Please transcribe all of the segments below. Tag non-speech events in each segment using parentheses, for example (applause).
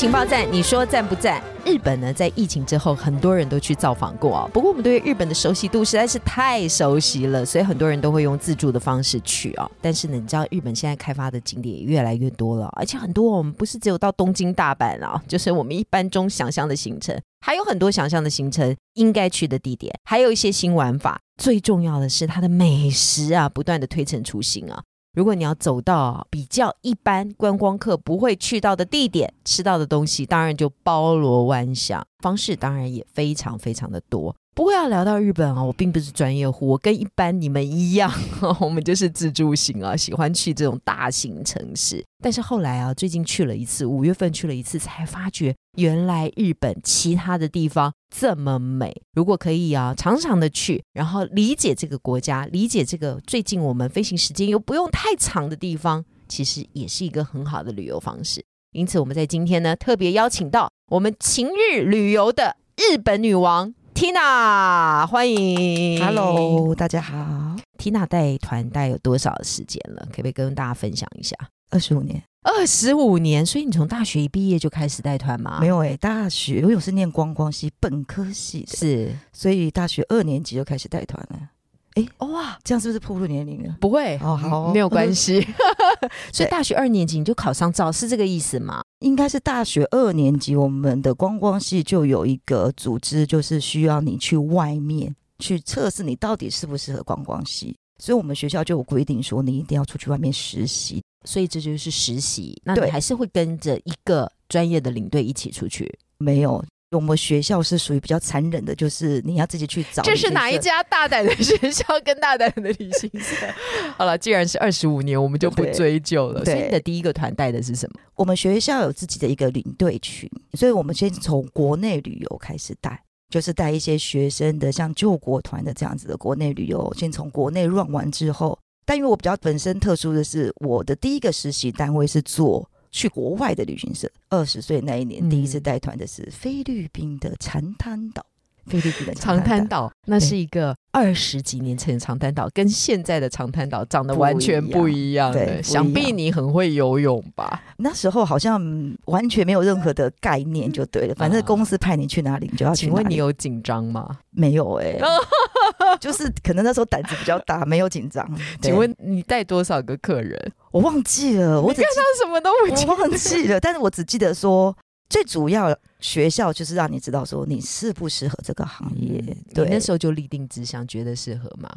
情报站，你说赞不赞？日本呢，在疫情之后，很多人都去造访过啊。不过我们对日本的熟悉度实在是太熟悉了，所以很多人都会用自助的方式去哦。但是呢，你知道日本现在开发的景点也越来越多了，而且很多我们不是只有到东京、大阪啊，就是我们一般中想象的行程，还有很多想象的行程应该去的地点，还有一些新玩法。最重要的是它的美食啊，不断的推陈出新啊。如果你要走到比较一般观光客不会去到的地点，吃到的东西当然就包罗万象，方式当然也非常非常的多。不过要聊到日本啊，我并不是专业户，我跟一般你们一样，我们就是自助型啊，喜欢去这种大型城市。但是后来啊，最近去了一次，五月份去了一次，才发觉原来日本其他的地方这么美。如果可以啊，常常的去，然后理解这个国家，理解这个最近我们飞行时间又不用太长的地方，其实也是一个很好的旅游方式。因此，我们在今天呢，特别邀请到我们晴日旅游的日本女王。Tina，欢迎，Hello，大家好。Tina 带团带有多少时间了？可不可以跟大家分享一下？二十五年，二十五年。所以你从大学一毕业就开始带团吗？没有哎，大学我有是念观光系本科系的，是，所以大学二年级就开始带团了。哎，哇，这样是不是暴露年龄了？不会，哦，好，没有关系。(laughs) (laughs) 所以大学二年级你就考上照，是这个意思吗？应该是大学二年级，我们的观光系就有一个组织，就是需要你去外面去测试你到底适不适合观光系。所以我们学校就有规定说，你一定要出去外面实习。所以这就是实习，那你还是会跟着一个专业的领队一起出去？没有。我们学校是属于比较残忍的，就是你要自己去找。这是哪一家大胆的学校跟大胆的旅行社？(laughs) 好了，既然是二十五年，我们就不追究了。所以你的第一个团带的是什么？我们学校有自己的一个领队群，所以我们先从国内旅游开始带，就是带一些学生的，像救国团的这样子的国内旅游，先从国内 run 完之后。但因为我比较本身特殊的是，我的第一个实习单位是做。去国外的旅行社，二十岁那一年第一次带团的是菲律宾的长滩岛。菲律宾的长滩岛，那是一个二十几年前的长滩岛，跟现在的长滩岛长得完全不一样。对，想必你很会游泳吧？那时候好像完全没有任何的概念，就对了。反正公司派你去哪里，你就要去。请问你有紧张吗？没有哎，(laughs) 就是可能那时候胆子比较大，没有紧张。(laughs) 请问你带多少个客人？我忘记了，我看到什么都我忘记了，但是我只记得说，最主要学校就是让你知道说你适不适合这个行业。对，那时候就立定志向，觉得适合吗？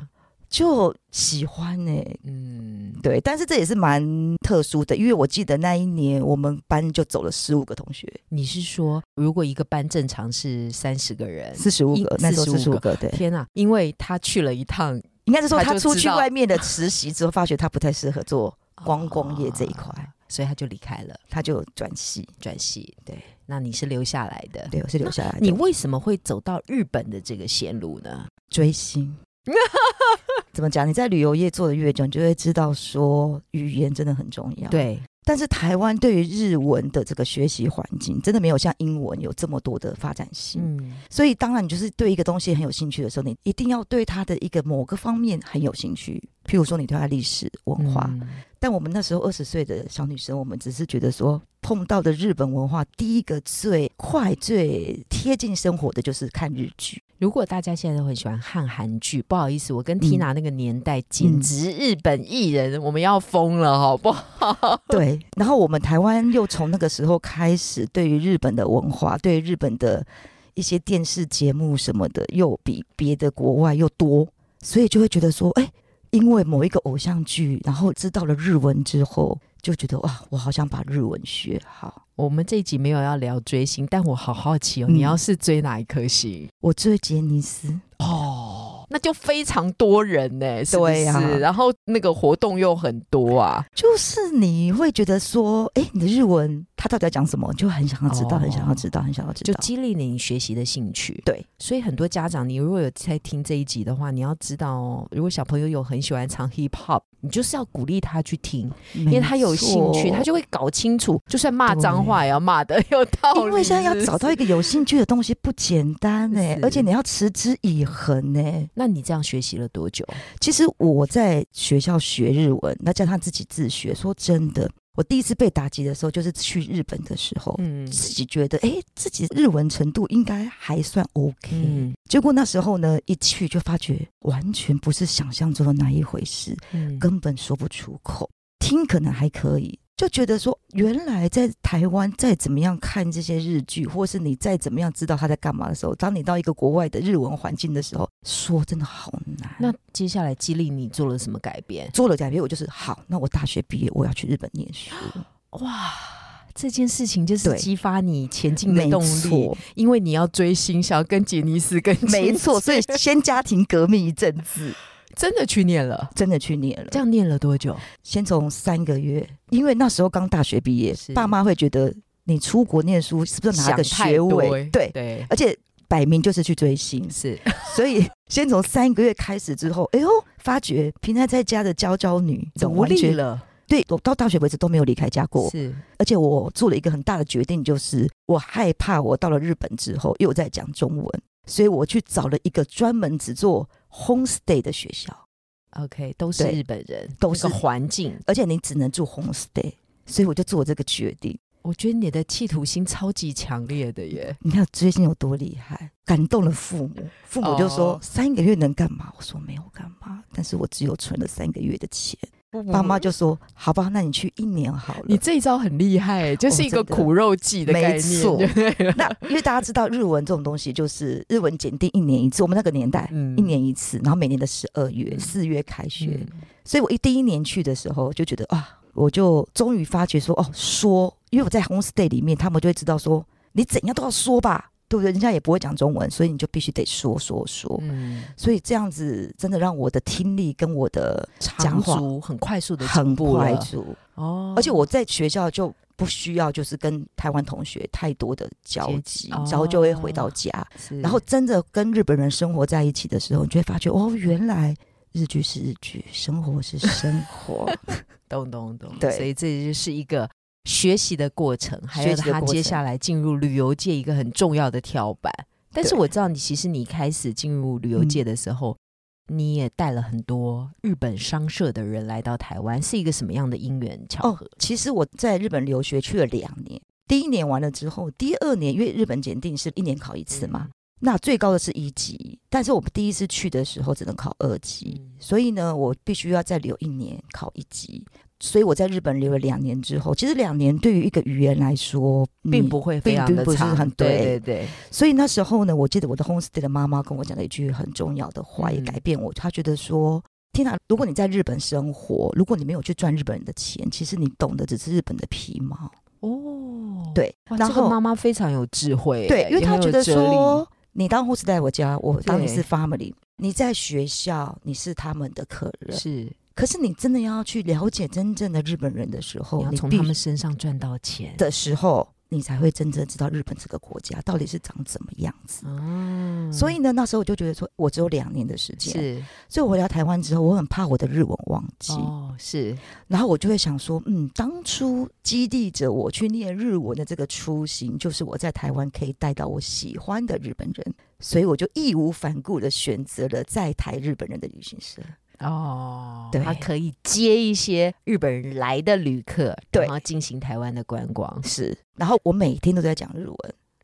就喜欢呢。嗯，对，但是这也是蛮特殊的，因为我记得那一年我们班就走了十五个同学。你是说，如果一个班正常是三十个人，四十五个，那时候四十五个，对。天哪，因为他去了一趟，应该是说他出去外面的实习之后，发觉他不太适合做。观光业这一块，所以他就离开了，他就转系，转系。对，那你是留下来的，对，我是留下来的。你为什么会走到日本的这个线路呢？追星。(laughs) 怎么讲？你在旅游业做的越久，你就会知道说语言真的很重要。对。但是台湾对于日文的这个学习环境，真的没有像英文有这么多的发展性。嗯，所以当然你就是对一个东西很有兴趣的时候，你一定要对它的一个某个方面很有兴趣。譬如说，你对它历史文化。但我们那时候二十岁的小女生，我们只是觉得说，碰到的日本文化，第一个最快、最贴近生活的就是看日剧。如果大家现在都很喜欢看韩剧，不好意思，我跟 Tina 那个年代简直日本艺人，我们要疯了，好不好？(laughs) 对。然后我们台湾又从那个时候开始，对于日本的文化，对日本的一些电视节目什么的，又比别的国外又多，所以就会觉得说，哎，因为某一个偶像剧，然后知道了日文之后。就觉得哇，我好想把日文学好。我们这一集没有要聊追星，但我好好奇哦，你要是追哪一颗星？我追杰尼斯哦。那就非常多人呢，是不是？然后那个活动又很多啊，就是你会觉得说，哎，你的日文他到底要讲什么，你就很想要知道，哦很想要知道，很想要知道。就激励你学习的兴趣。对，所以很多家长，你如果有在听这一集的话，你要知道哦，如果小朋友有很喜欢唱 hip hop，你就是要鼓励他去听，因为他有兴趣，他就会搞清楚，就算骂脏话也要骂的有道理。因为现在要找到一个，有兴趣的东西不简单呢、是而且你要持之以恒呢、那你这样学习了多久？其实我在学校学日文，那叫他自己自学。说真的，我第一次被打击的时候，就是去日本的时候，嗯自己觉得，哎，自己日文程度应该还算 OK。嗯结果那时候呢，一去就发觉完全不是想象中的那一回事，嗯根本说不出口。听可能还可以，就觉得说，原来在台湾再怎么样看这些日剧，或是你再怎么样知道他在干嘛的时候，当你到一个国外的日文环境的时候，说真的好难。那接下来激励你做了什么改变？做了改变，我就是好，那我大学毕业我要去日本念书，哇！这件事情就是激发你前进的没动力，因为你要追星，想要跟杰尼斯跟没错，所以先家庭革命一阵子，真的去念了。真的去念了这。样念了多久？先从三个月，因为那时候刚大学毕业是，爸妈会觉得你出国念书是不是拿个学位？对，对，而且摆明就是去追星，是 (laughs) 所以先从三个月开始之后，哎呦，发觉平常在家的娇娇女，独完全。立了，对我到大学为止都没有离开家过，是而且我做了一个很大的决定，就是我害怕我到了日本之后又在讲中文，所以我去找了一个专门只做 homestay 的学校，OK，都是日本人，都是环境。而且你只能住 homestay，所以我就做这个决定。我觉得你的企图心超级强烈的耶，你看最近有多厉害，感动了父母。父母就说、哦三个月能干嘛？我说没有干嘛，但是我只有存了三个月的钱。爸妈就说好吧，那你去一年好了。你这一招很厉害，(laughs) 就是一个苦肉计的概念，没错。(laughs) 那因为大家知道日文这种东西，就是日文检定一年一次，我们那个年代、嗯。一年一次，然后每年的十二月、嗯。四月开学，嗯。所以我一第一年去的时候就觉得啊，我就终于发觉说哦，说，因为我在 homestay 里面，他们就会知道说你怎样都要说吧，对不对？人家也不会讲中文，所以你就必须得说说说。嗯，所以这样子真的让我的听力跟我的讲话很快速的很快速，哦，而且我在学校就不需要就是跟台湾同学太多的交集，哦然后就会回到家。然后真的跟日本人生活在一起的时候，你就会发觉哦，原来日剧是日剧，生活是生活。(laughs) 懂懂懂，对所以这就是一个学习的过程，还有他接下来进入旅游界一个很重要的跳板。但是我知道你其实你开始进入旅游界的时候，你也带了很多日本商社的人来到台湾，是一个什么样的因缘巧哦合？，其实我在日本留学去了两年，第一年完了之后，第二年因为日本检定是一年考一次嘛，那最高的是一级，但是我们第一次去的时候只能考二级，嗯所以呢，我必须要再留一年考一级。所以我在日本留了两年之后，其实两年对于一个语言来说，并不会非常的长，很对对。对对，所以那时候呢，我记得我的 homestay 的妈妈跟我讲了一句很重要的话，也嗯改变我。她觉得说：“天哪，如果你在日本生活，如果你没有去赚日本人的钱，其实你懂的只是日本的皮毛。哦，对，然后这个妈妈非常有智慧，对，因为她觉得说，你当 host 在我家，我当你是 family，你在学校你是他们的客人，是可是你真的要去了解真正的日本人的时候，你要从他们身上赚到钱。的时候，你才会真正知道日本这个国家到底是长怎么样子。哦，所以呢，那时候我就觉得说，我只有两年的时间，是。所以我回到台湾之后，我很怕我的日文忘记，哦，是。然后我就会想说，嗯，当初激励着我去念日文的这个初心，就是我在台湾可以带到我喜欢的日本人，所以我就义无反顾的选择了在台日本人的旅行社。哦，对。他可以接一些日本人来的旅客，对。然后进行台湾的观光，是，然后我每天都在讲日文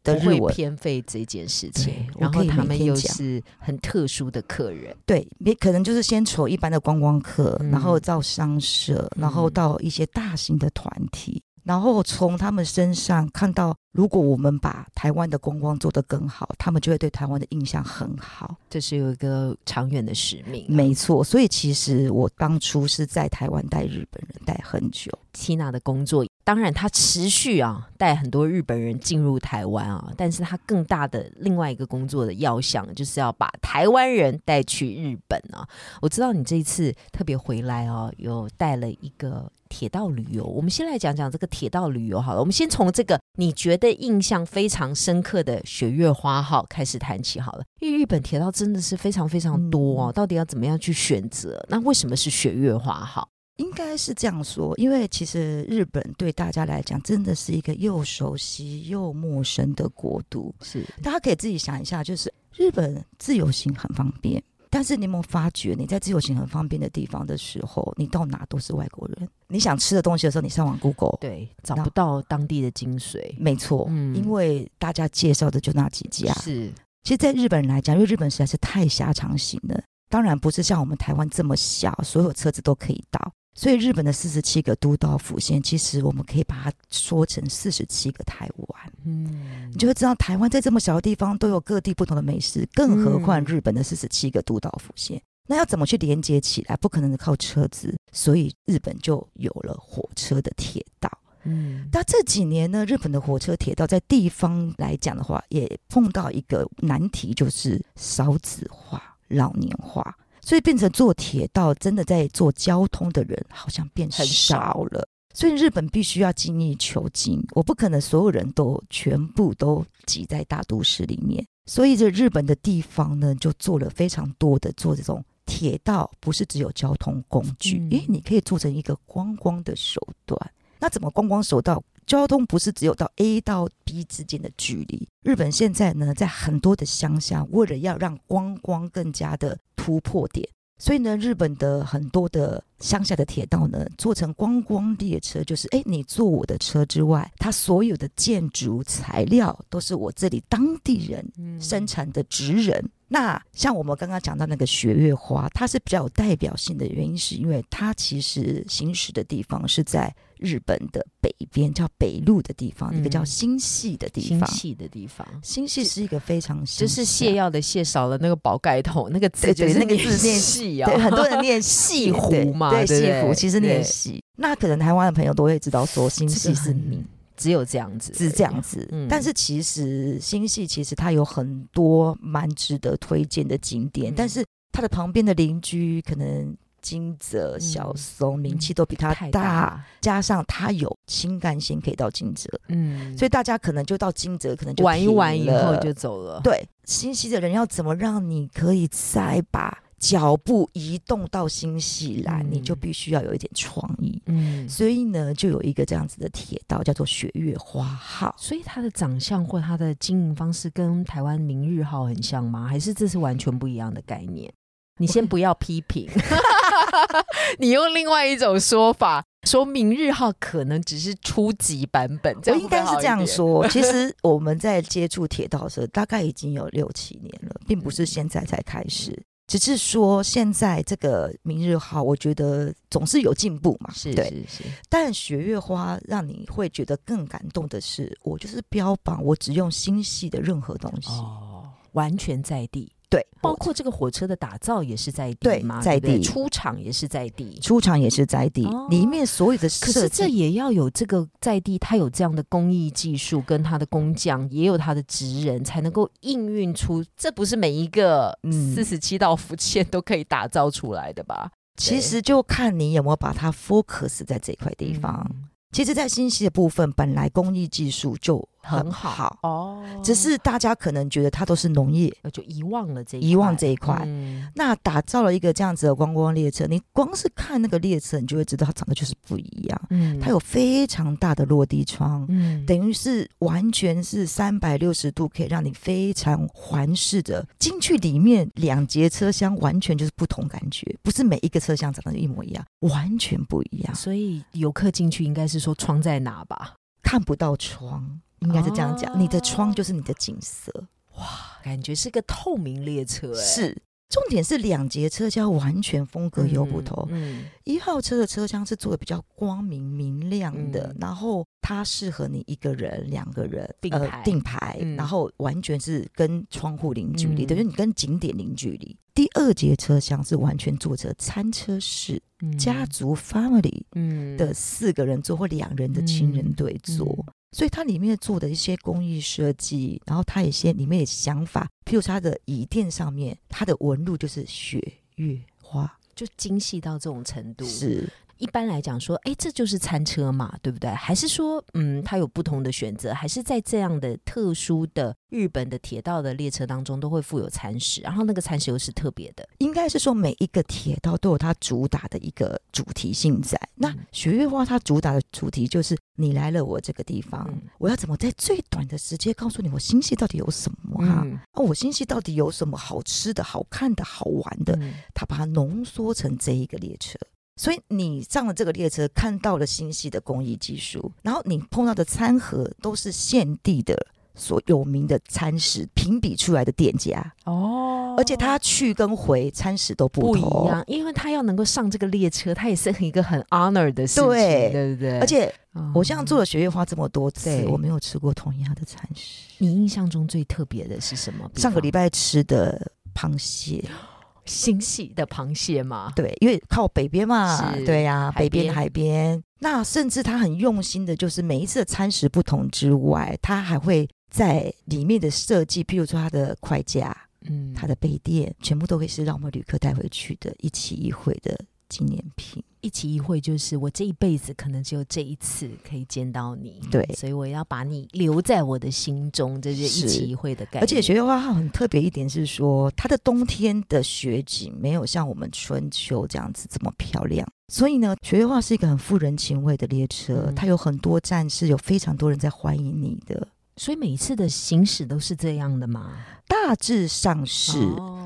的日文，偏废这件事情对，然后他们又是很特殊的客人，对，你可能就是先从一般的观光客，嗯。然后到商社，然后嗯。到一些大型的团体，然后从他们身上看到，如果我们把台湾的观光做得更好，他们就会对台湾的印象很好。这是有一个长远的使命啊。没错，所以其实我当初是在台湾带日本人带很久，Tina 的工作当然他持续啊带很多日本人进入台湾啊，但是他更大的另外一个工作的要项就是要把台湾人带去日本啊。我知道你这一次特别回来哦，有带了一个铁道旅游。我们先来讲讲这个铁道旅游好了，我们先从这个你觉得印象非常深刻的雪月花号开始谈起好了。因为日本铁道真的是非常非常多哦，到底要怎么样去选择？那为什么是雪月花号？应该是这样说，因为其实日本对大家来讲真的是一个又熟悉又陌生的国度。是，大家可以自己想一下，就是日本自由行很方便，但是你有没有发觉，你在自由行很方便的地方的时候，你到哪都是外国人。你想吃的东西的时候，你上网 Google，对，找不到当地的精髓。没错，嗯，因为大家介绍的就那几家。是，其实，在日本人来讲，因为日本实在是太狭长型了，当然不是像我们台湾这么小，所有车子都可以到。所以日本的四十七个都道府县，其实我们可以把它说成四十七个台湾。嗯，你就会知道台湾在这么小的地方都有各地不同的美食，更何况日本的四十七个都道府县，那要怎么去连接起来？不可能靠车子，所以日本就有了火车的铁道。嗯，那这几年呢，日本的火车铁道在地方来讲的话，也碰到一个难题，就是少子化、老年化。所以变成坐铁道，真的在做交通的人好像变很少了。所以日本必须要精益求精，我不可能所有人都全部都挤在大都市里面。所以这日本的地方呢，就做了非常多的做这种铁道，不是只有交通工具，因为你可以做成一个观光的手段。那怎么观光手段？交通不是只有到 A 到 B 之间的距离。日本现在呢，在很多的乡下，为了要让观光更加的突破点，所以呢，日本的很多的乡下的铁道呢，做成观光列车，就是哎，你坐我的车之外，它所有的建筑材料都是我这里当地人生产的职人。那像我们刚刚讲到那个雪月花，它是比较有代表性的原因，是因为它其实行驶的地方是在。日本的北边叫北路的地方，一个叫新系的地方。新系的地方，新系是一个非常就是泻药的泻少了那个宝盖头，那个字就是那个字念细啊。对，很多人念细 (laughs) 湖嘛，对，细湖其实念细。那可能台湾的朋友都会知道说新系是名，只有这样子，是这样子。但是其实新系其实它有很多蛮值得推荐的景点，但是它的旁边的邻居可能。金泽、小松名气都比他大，加上他有新干线可以到金泽，嗯，所以大家可能就到金泽，可能就玩一玩以后就走了。对，新西的人要怎么让你可以再把脚步移动到新西兰，你就必须要有一点创意。嗯，所以呢，就有一个这样子的铁道叫做雪月花号。所以它的长相或它的经营方式跟台湾明日号很像吗？还是这是完全不一样的概念？你先不要批评，(laughs) (laughs) 你用另外一种说法说明日号可能只是初级版本，我应该是这样说。其实我们在接触铁道的时候，大概已经有六七年了，并不是现在才开始。只是说现在这个明日号，我觉得总是有进步嘛，是是是。但雪月花让你会觉得更感动的是，我就是标榜我只用星系的任何东西，哦，完全在地。对，包括这个火车的打造也是在地嘛，在地出厂也是在地，出厂也是在地，里面所有的可是这也要有这个在地，它有这样的工艺技术跟它的工匠，也有它的职人，才能够应运出。这不是每一个四十七道福建都可以打造出来的吧？其实就看你有没有把它 focus 在这块地方。其实，在信息的部分，本来工艺技术就很好哦，只是大家可能觉得它都是农业，就遗忘了这遗忘这一块。那打造了一个这样子的观光列车，你光是看那个列车，你就会知道它长得就是不一样。嗯，它有非常大的落地窗，嗯，等于是完全是三百六十度，可以让你非常环视的进去里面。两节车厢完全就是不同感觉，不是每一个车厢长得一模一样，完全不一样。所以游客进去应该是。说窗在哪吧？看不到窗，应该是这样讲。你的窗就是你的景色，哇，感觉是个透明列车，是。重点是两节车厢完全风格有不同。嗯，一号车的车厢是做的比较光明明亮的，然后它适合你一个人、两个人并排并排，然后完全是跟窗户零距离，等于你跟景点零距离。第二节车厢是完全坐着餐车式家族 family 的四个人坐或两人的亲人对坐。所以它里面做的一些工艺设计，然后它一些里面的想法，譬如它的椅垫上面，它的纹路就是雪月花，就精细到这种程度。是。一般来讲说，哎，这就是餐车嘛，对不对？还是说，嗯，它有不同的选择？还是在这样的特殊的日本的铁道的列车当中，都会附有餐食？然后那个餐食又是特别的？应该是说，每一个铁道都有它主打的一个主题性在。那雪月花它主打的主题就是，你来了我这个地方，我要怎么在最短的时间告诉你我新系到底有什么哈？啊，我新系到底有什么好吃的、好看的、好玩的？它把它浓缩成这一个列车。所以你上了这个列车，看到了新系的工艺技术，然后你碰到的餐盒都是现地的所有名的餐食评比出来的店家哦，而且他去跟回餐食都不一样，因为他要能够上这个列车，他也是一个很 honor 的事情，对不对？而且我像做了学月花这么多次，我没有吃过同样的餐食。你印象中最特别的是什么？上个礼拜吃的螃蟹。新系的螃蟹嘛，对，因为靠北边嘛，对呀，北边海边。那甚至他很用心的，就是每一次的餐食不同之外，他还会在里面的设计，譬如说他的筷架，嗯，他的杯垫，全部都会是让我们旅客带回去的一起一会的纪念品。一期一会就是我这一辈子可能只有这一次可以见到你，对，所以我要把你留在我的心中，这是一期一会的感觉。而且雪月花号很特别一点是说，它的冬天的雪景没有像我们春秋这样子这么漂亮，所以呢，雪月花是一个很富人情味的列车，它有很多站是有非常多人在欢迎你的。所以每一次的行驶都是这样的吗？大致上是，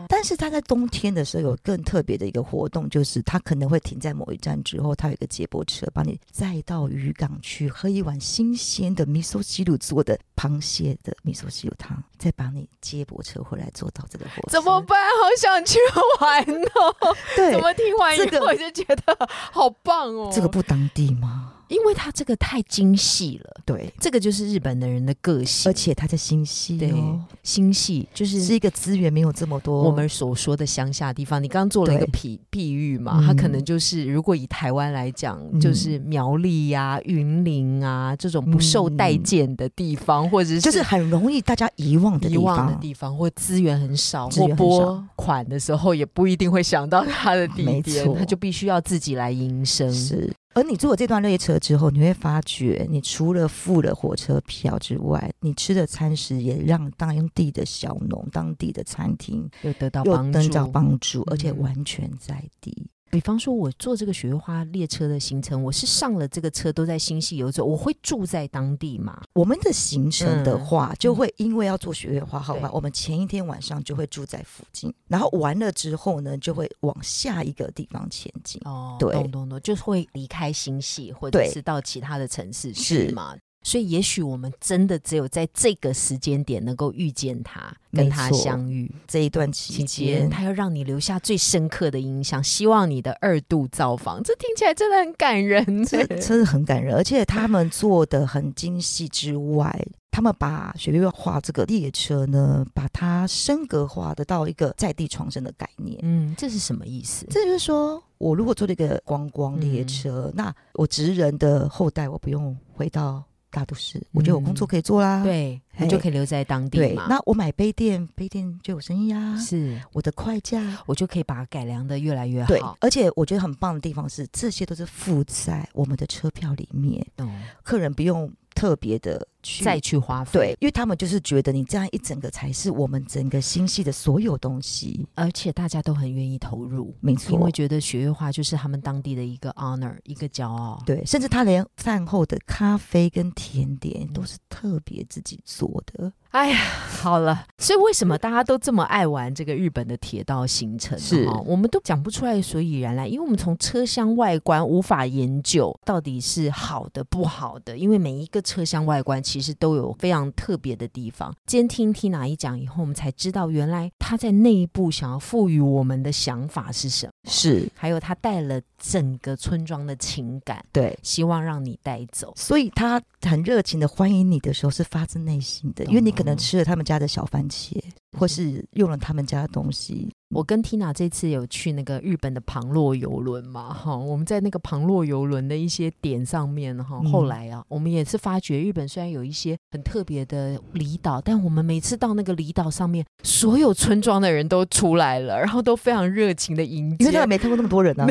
但是它在冬天的时候有更特别的一个活动，就是它可能会停在某一站之后，它有一个接驳车把你载到渔港去喝一碗新鲜的米索西鲁做的螃蟹的米索西鲁汤，再把你接驳车回来做到这个活动。怎么办？好想去玩哦！对，怎么听完以后我就觉得好棒哦？这个不当地吗？因为他这个太精细了，对，这个就是日本的人的个性，而且他在心系，对，心细就是是一个资源没有这么多，我们所说的乡下地方。你刚刚做了一个比比喻嘛，他可能就是如果以台湾来讲，就是苗栗呀、云林啊这种不受待见的地方，或者是就是很容易大家遗忘的遗忘的地方，或资源很少，或拨款的时候也不一定会想到他的地点，他就必须要自己来营生。是。而你坐这段列车之后，你会发觉，你除了付了火车票之外，你吃的餐食也让当地的小农、当地的餐厅又得到帮助，帮助，而且完全在地。比方说，我坐这个雪月花列车的行程，我是上了这个车都在新系游走，我会住在当地嘛？我们的行程的话，就会因为要坐雪月花号嘛，我们前一天晚上就会住在附近，然后完了之后呢，就会往下一个地方前进。哦，对，咚咚咚，就会离开新系，或者是到其他的城市去嘛。所以，也许我们真的只有在这个时间点能够遇见他，跟他相遇。这一段期间，他要让你留下最深刻的印象。希望你的二度造访，这听起来真的很感人，这 (laughs) 真的很感人。而且他们做的很精细之外，他们把雪碧画这个列车呢，把它升格化的到一个在地创生的概念。嗯，这是什么意思？这就是说我如果坐了一个观光列车，那我职人的后代，我不用回到。大都市，我觉得我工作可以做啦。对，我就可以留在当地嘛。那我买杯垫，杯垫就有生意啊。是，我的快价，我就可以把它改良的越来越好。对，而且我觉得很棒的地方是，这些都是附在我们的车票里面。哦，客人不用。特别的去再去花费，对，因为他们就是觉得你这样一整个才是我们整个星系的所有东西，而且大家都很愿意投入，没错，因为觉得雪月花就是他们当地的一个 honor，一个骄傲，对，甚至他连饭后的咖啡跟甜点都是特别自己做的。哎呀，好了，所以为什么大家都这么爱玩这个日本的铁道行程？是，我们都讲不出来所以然来，因为我们从车厢外观无法研究到底是好的不好的，因为每一个车厢外观其其实都有非常特别的地方。今天听 Tina 一讲以后，我们才知道原来他在内部想要赋予我们的想法是什么，是还有他带了整个村庄的情感，对，希望让你带走。所以他很热情的欢迎你的时候是发自内心的，因为你可能吃了他们家的小番茄，或是用了他们家的东西。我跟 Tina 这次有去那个日本的旁洛游轮嘛，哈，我们在那个旁洛游轮的一些点上面，哈，后来啊，我们也是发觉日本虽然有一些很特别的离岛，但我们每次到那个离岛上面，所有村庄的人都出来了，然后都非常热情的迎接，因为他们没看过那么多人 (laughs) 呢，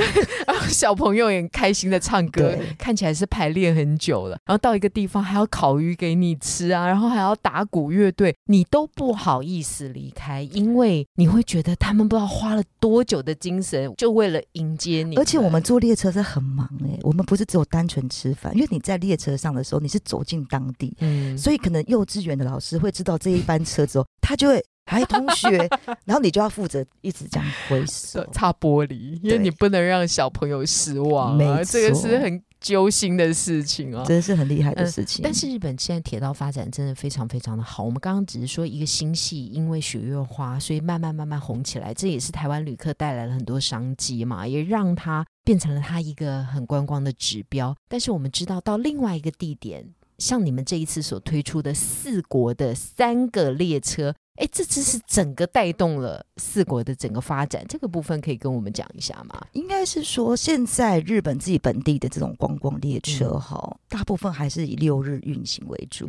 小朋友也很开心的唱歌，看起来是排练很久了，然后到一个地方还要烤鱼给你吃啊，然后还要打鼓乐队，你都不好意思离开，因为你会觉得他们。不知道花了多久的精神，就为了迎接你。而且我们坐列车是很忙哎，我们不是只有单纯吃饭，因为你在列车上的时候，你是走进当地，嗯，所以可能幼稚园的老师会知道这一班车之后，他就会还同学，然后你就要负责一直这样挥手、擦玻璃，因为你不能让小朋友失望。没这个是很。揪心的事情哦，真的是很厉害的事情。但是日本现在铁道发展真的非常非常的好。我们刚刚只是说一个新系，因为雪月花，所以慢慢慢慢红起来。这也是台湾旅客带来了很多商机嘛，也让它变成了它一个很观光的指标。但是我们知道，到另外一个地点，像你们这一次所推出的四国的三个列车。哎，这只是整个带动了四国的整个发展，这个部分可以跟我们讲一下吗？应该是说，现在日本自己本地的这种观光列车哈，大部分还是以六日运行为主。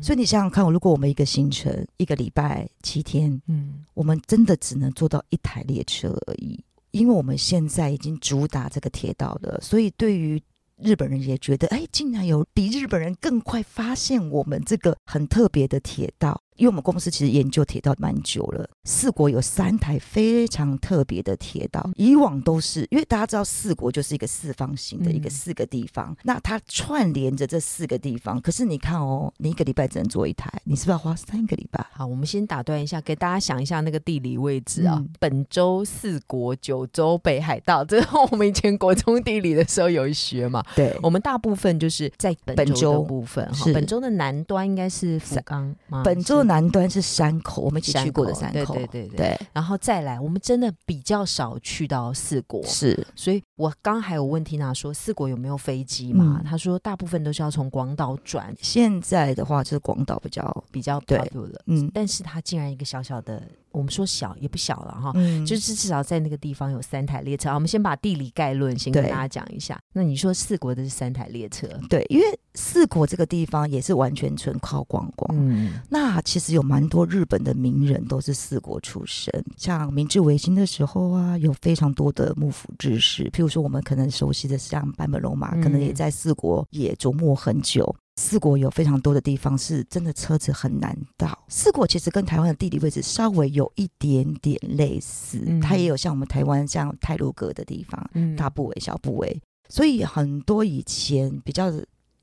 所以你想想看，如果我们一个行程一个礼拜七天，嗯，我们真的只能做到一台列车而已，因为我们现在已经主打这个铁道了，所以对于日本人也觉得，哎，竟然有比日本人更快发现我们这个很特别的铁道。因为我们公司其实研究铁道蛮久了，四国有三台非常特别的铁道。以往都是因为大家知道四国就是一个四方形的一个四个地方，那它串联着这四个地方。可是你看哦，你一个礼拜只能做一台，你是不是要花三个礼拜？好，我们先打断一下，给大家想一下那个地理位置啊。本州、四国、九州、北海道，这是我们以前国中地理的时候有一学嘛。对，我们大部分就是在本州部分。哈本州的南端应该是福冈吗？本州。南端是山口，我们一起去过的山口，对对对对。然后再来，我们真的比较少去到四国，是。所以我刚还有问缇娜，说四国有没有飞机嘛？他说大部分都是要从广岛转。现在的话，就是广岛比较比较对了，嗯。但是他竟然一个小小的，我们说小也不小了哈，就是至少在那个地方有三台列车。我们先把地理概论先跟大家讲一下。那你说四国的是三台列车，对，因为四国这个地方也是完全纯靠观光，嗯，那。其实有蛮多日本的名人都是四国出身，像明治维新的时候啊，有非常多的幕府志士。譬如说，我们可能熟悉的像坂本龙马，可能也在四国也琢磨很久。四国有非常多的地方是真的车子很难到。四国其实跟台湾的地理位置稍微有一点点类似，它也有像我们台湾像泰鲁阁的地方，大部位、小部位，所以很多以前比较。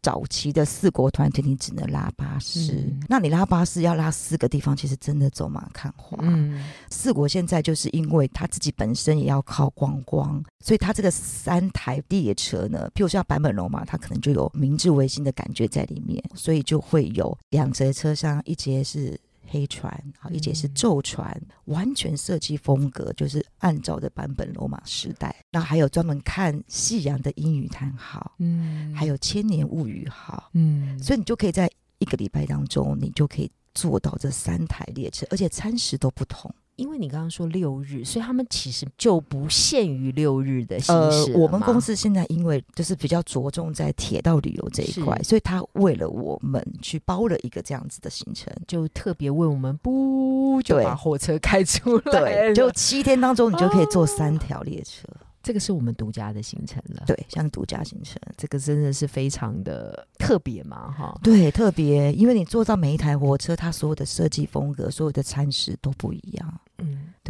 早期的四国团体，你只能拉巴士。那你拉巴士要拉四个地方，其实真的走马看花。嗯，四国现在就是因为他自己本身也要靠观光，所以他这个三台列车呢，譬如像版本龙马，它可能就有明治维新的感觉在里面，所以就会有两节车厢，一节是。黑船，啊一节是昼船，完全设计风格就是按照的版本罗马时代。那还有专门看夕阳的英语叹号，嗯，还有千年物语号，嗯，所以你就可以在一个礼拜当中，你就可以坐到这三台列车，而且餐食都不同。因为你刚刚说六日，所以他们其实就不限于六日的形式。呃，我们公司现在因为就是比较着重在铁道旅游这一块，所以他为了我们去包了一个这样子的行程，就特别为我们不就把火车开出来，对，就七天当中你就可以坐三条列车。这个是我们独家的行程了，对，像独家行程，这个真的是非常的特别嘛，哈，对，特别，因为你坐到每一台火车，它所有的设计风格、所有的餐食都不一样，嗯，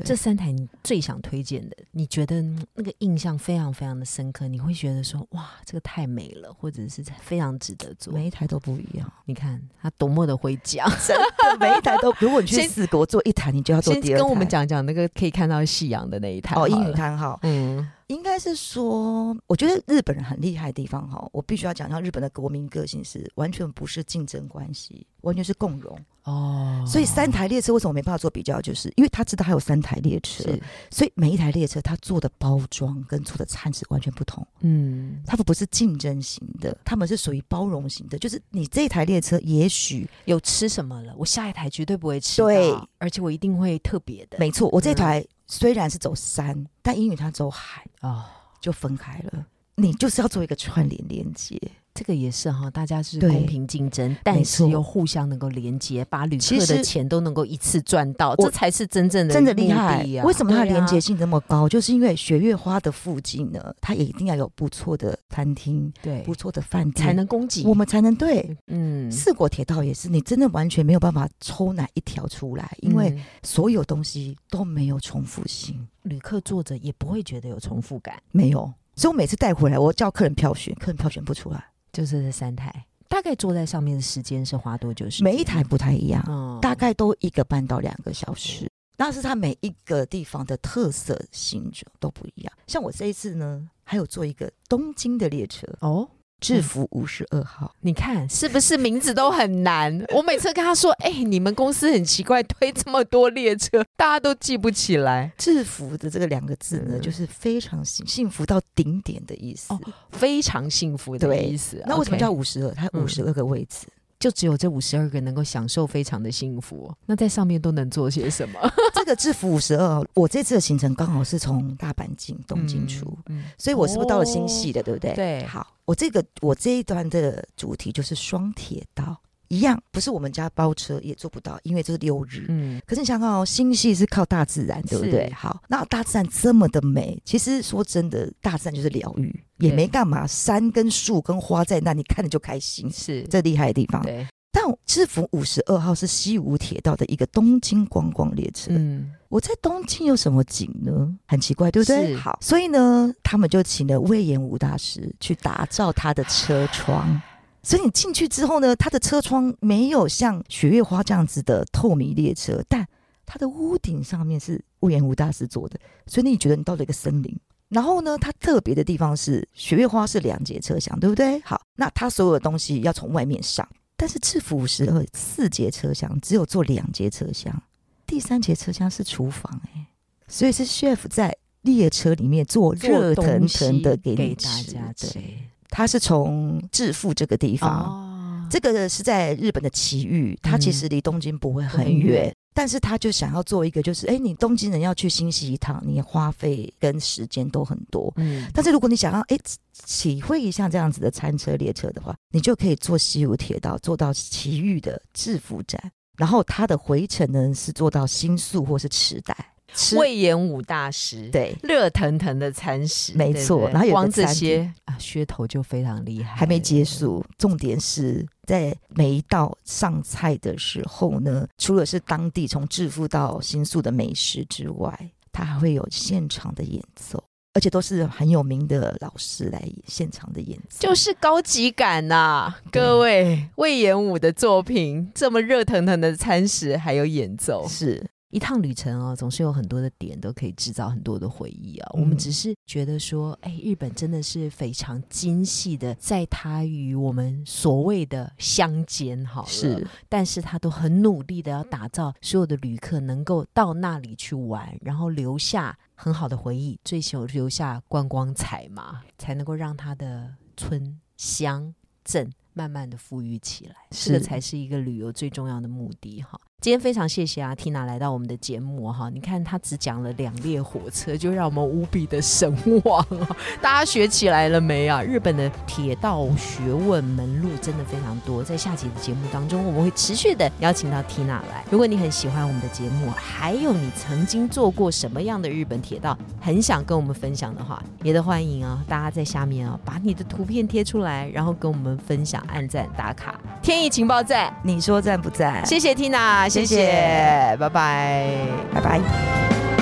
对。这三台你最想推荐的，你觉得那个印象非常非常的深刻，你会觉得说，哇，这个太美了，或者是非常值得做，每一台都不一样。你看他多么的会讲，(laughs) 真的，每一台都，如果你去四国做一台，你就要做第二台。跟我们讲讲那个可以看到夕阳的那一台哦，英语摊号，嗯。应该是说，我觉得日本人很厉害的地方哈，我必须要讲，像日本的国民个性是完全不是竞争关系，完全是共荣哦。所以三台列车为什么没办法做比较，就是因为他知道还有三台列车，所以每一台列车他做的包装跟做的餐是完全不同。嗯，他们不是竞争型的，他们是属于包容型的，就是你这台列车也许有吃什么了，我下一台绝对不会吃，对，而且我一定会特别的。没错，我这台。虽然是走山，但英语它走海啊，就分开了。你就是要做一个串联连接，这个也是哈，大家是公平竞争，但是又互相能够连接，把旅客的钱都能够一次赚到，这才是真正的真的厉害为什么它连接性这么高？就是因为雪月花的附近呢，它也一定要有不错的餐厅，对，不错的饭店才能供给，我们才能对。嗯，四国铁道也是，你真的完全没有办法抽哪一条出来，因为所有东西都没有重复性，旅客坐着也不会觉得有重复感，没有。所以我每次带回来，我叫客人票选，客人票选不出来。就是这三台，大概坐在上面的时间是花多久？是每一台不太一样，大概都一个半到两个小时。那是它每一个地方的特色性质都不一样。像我这一次呢，还有坐一个东京的列车哦。制服五十二号，你看是不是名字都很难？(laughs) 我每次跟他说：“哎，你们公司很奇怪，推这么多列车，(laughs) 大家都记不起来。”制服的这个两个字呢，就是非常幸幸福到顶点的意思，非常幸福的意思。那为什么叫五十二？它五十二个位置。就只有这五十二个能够享受非常的幸福，那在上面都能做些什么？(laughs) 这个制服五十二，我这次的行程刚好是从大阪进东京出，所以我是不是到了新系的，对不对？对，好，我这个我这一段的主题就是双铁道。一样不是我们家包车也做不到，因为这是六日。嗯，可是你想看哦，星系是靠大自然，对不对？好，那大自然这么的美，其实说真的，大自然就是疗愈，也没干嘛，山跟树跟花在那，你看着就开心，是这厉害的地方。对，但制服五十二号是西武铁道的一个东京观光列车。嗯，我在东京有什么景呢？很奇怪，对不对？好，所以呢，他们就请了魏延武大师去打造他的车窗。(gasps) 所以你进去之后呢，他的车窗没有像雪月花这样子的透明列车，但它的屋顶上面是屋檐吴大师做的，所以你觉得你到了一个森林。然后呢，它特别的地方是雪月花是两节车厢，对不对？好，那它所有的东西要从外面上，但是制服五十二四节车厢只有坐两节车厢，第三节车厢是厨房哎，所以是 chef 在列车里面做热腾腾的给你吃，对。他是从致富这个地方，这个是在日本的奇遇，它其实离东京不会很远，但是他就想要做一个，就是哎，你东京人要去新西一趟，你花费跟时间都很多，嗯，但是如果你想要哎体会一下这样子的餐车列车的话，你就可以坐西武铁道坐到埼玉的制服站，然后它的回程呢是坐到新宿或是池袋。魏延武大师，对，热腾腾的餐食，没错。然后光这些啊，噱头就非常厉害。还没结束，重点是在每一道上菜的时候呢，除了是当地从致富到新宿的美食之外，它还会有现场的演奏，而且都是很有名的老师来现场的演奏，就是高级感呐！各位，魏延武的作品，这么热腾腾的餐食，还有演奏，是。一趟旅程哦，总是有很多的点都可以制造很多的回忆啊。我们只是觉得说，哎，日本真的是非常精细的，在它与我们所谓的乡间，好是，但是它都很努力的要打造所有的旅客能够到那里去玩，然后留下很好的回忆，追求留下观光彩嘛，才能够让它的村乡镇慢慢的富裕起来，这个才是一个旅游最重要的目的哈。今天非常谢谢啊，Tina 来到我们的节目哈。你看他只讲了两列火车，就让我们无比的神往啊！大家学起来了没啊？日本的铁道学问门路真的非常多。在下集的节目当中，我们会持续的邀请到 Tina 来。如果你很喜欢我们的节目，还有你曾经坐过什么样的日本铁道，很想跟我们分享的话，也都欢迎啊！大家在下面啊，把你的图片贴出来，然后跟我们分享、按赞、打卡。天意情报站，你说赞不赞？谢谢 Tina。谢谢，拜拜，拜拜。